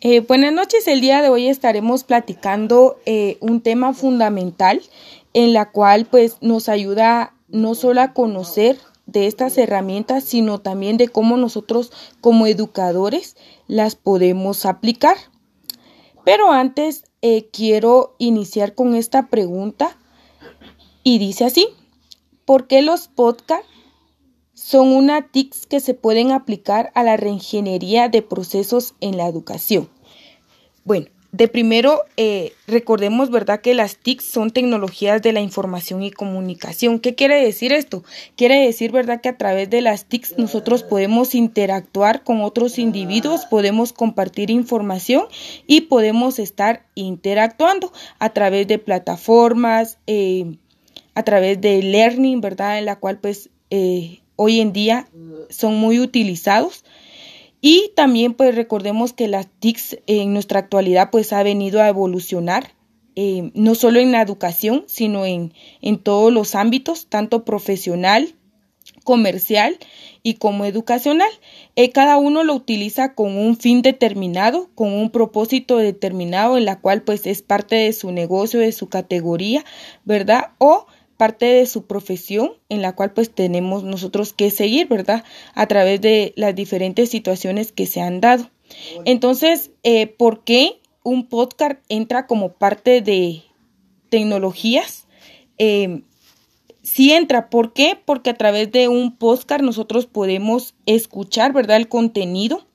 Eh, buenas noches, el día de hoy estaremos platicando eh, un tema fundamental en la cual pues nos ayuda no solo a conocer de estas herramientas, sino también de cómo nosotros como educadores las podemos aplicar. Pero antes eh, quiero iniciar con esta pregunta y dice así, ¿por qué los podcasts son una TICs que se pueden aplicar a la reingeniería de procesos en la educación? Bueno, de primero, eh, recordemos, ¿verdad?, que las TICs son tecnologías de la información y comunicación. ¿Qué quiere decir esto? Quiere decir, ¿verdad?, que a través de las TICs nosotros podemos interactuar con otros individuos, podemos compartir información y podemos estar interactuando a través de plataformas, eh, a través de learning, ¿verdad?, en la cual pues eh, hoy en día son muy utilizados. Y también pues recordemos que las TICs en nuestra actualidad pues ha venido a evolucionar, eh, no solo en la educación, sino en, en todos los ámbitos, tanto profesional, comercial y como educacional. Eh, cada uno lo utiliza con un fin determinado, con un propósito determinado en la cual pues es parte de su negocio, de su categoría, ¿verdad? O parte de su profesión en la cual pues tenemos nosotros que seguir, ¿verdad? A través de las diferentes situaciones que se han dado. Entonces, eh, ¿por qué un podcast entra como parte de tecnologías? Eh, sí entra, ¿por qué? Porque a través de un podcast nosotros podemos escuchar, ¿verdad? El contenido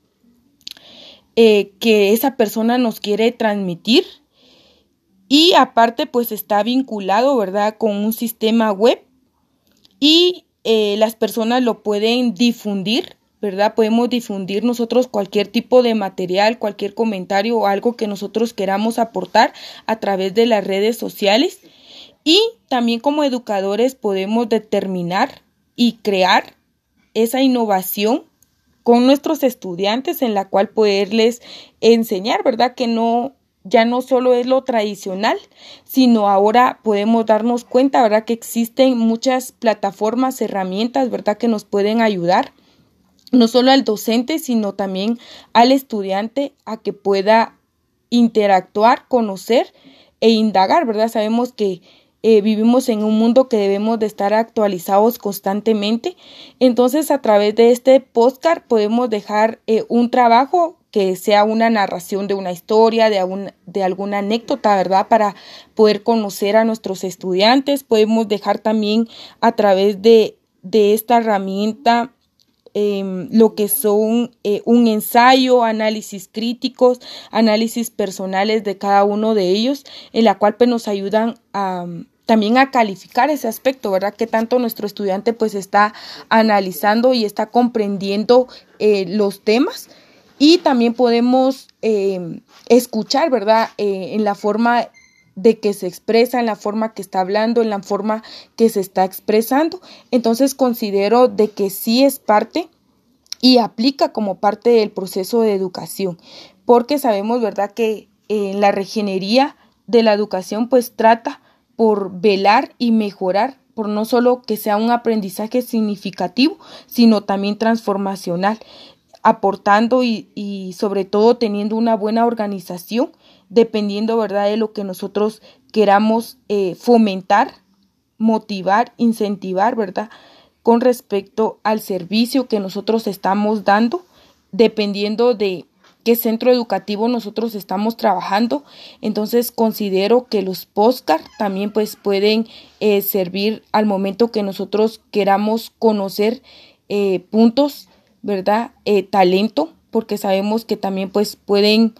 eh, que esa persona nos quiere transmitir y aparte pues está vinculado, ¿verdad? Con un sistema web y eh, las personas lo pueden difundir, ¿verdad? Podemos difundir nosotros cualquier tipo de material, cualquier comentario o algo que nosotros queramos aportar a través de las redes sociales. Y también como educadores podemos determinar y crear esa innovación con nuestros estudiantes en la cual poderles enseñar, ¿verdad? Que no ya no solo es lo tradicional, sino ahora podemos darnos cuenta, ¿verdad? Que existen muchas plataformas, herramientas, ¿verdad? Que nos pueden ayudar, no solo al docente, sino también al estudiante a que pueda interactuar, conocer e indagar, ¿verdad? Sabemos que eh, vivimos en un mundo que debemos de estar actualizados constantemente. Entonces, a través de este podcast podemos dejar eh, un trabajo que sea una narración de una historia, de, de alguna anécdota, ¿verdad? Para poder conocer a nuestros estudiantes. Podemos dejar también a través de, de esta herramienta em, lo que son eh, un ensayo, análisis críticos, análisis personales de cada uno de ellos, en la cual pues, nos ayudan a también a calificar ese aspecto, ¿verdad? Que tanto nuestro estudiante pues está analizando y está comprendiendo eh, los temas y también podemos eh, escuchar, ¿verdad? Eh, en la forma de que se expresa, en la forma que está hablando, en la forma que se está expresando. Entonces considero de que sí es parte y aplica como parte del proceso de educación, porque sabemos, ¿verdad?, que en la regenería de la educación pues trata por velar y mejorar por no solo que sea un aprendizaje significativo, sino también transformacional aportando y, sobre todo teniendo una buena organización, dependiendo, ¿verdad?, de lo que nosotros queramos eh, fomentar, motivar, incentivar, ¿verdad?, con respecto al servicio que nosotros estamos dando, dependiendo de qué centro educativo nosotros estamos trabajando. Entonces considero que los postcards también pues pueden eh, servir al momento que nosotros queramos conocer eh, puntos ¿verdad? Eh, talento, porque sabemos que también pues pueden,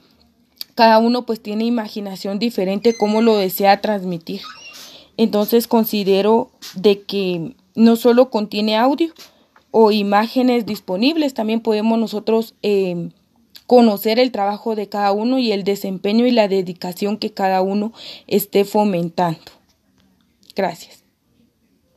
cada uno pues tiene imaginación diferente cómo lo desea transmitir. Entonces considero de que no solo contiene audio o imágenes disponibles, también podemos nosotros eh, conocer el trabajo de cada uno y el desempeño y la dedicación que cada uno esté fomentando. Gracias.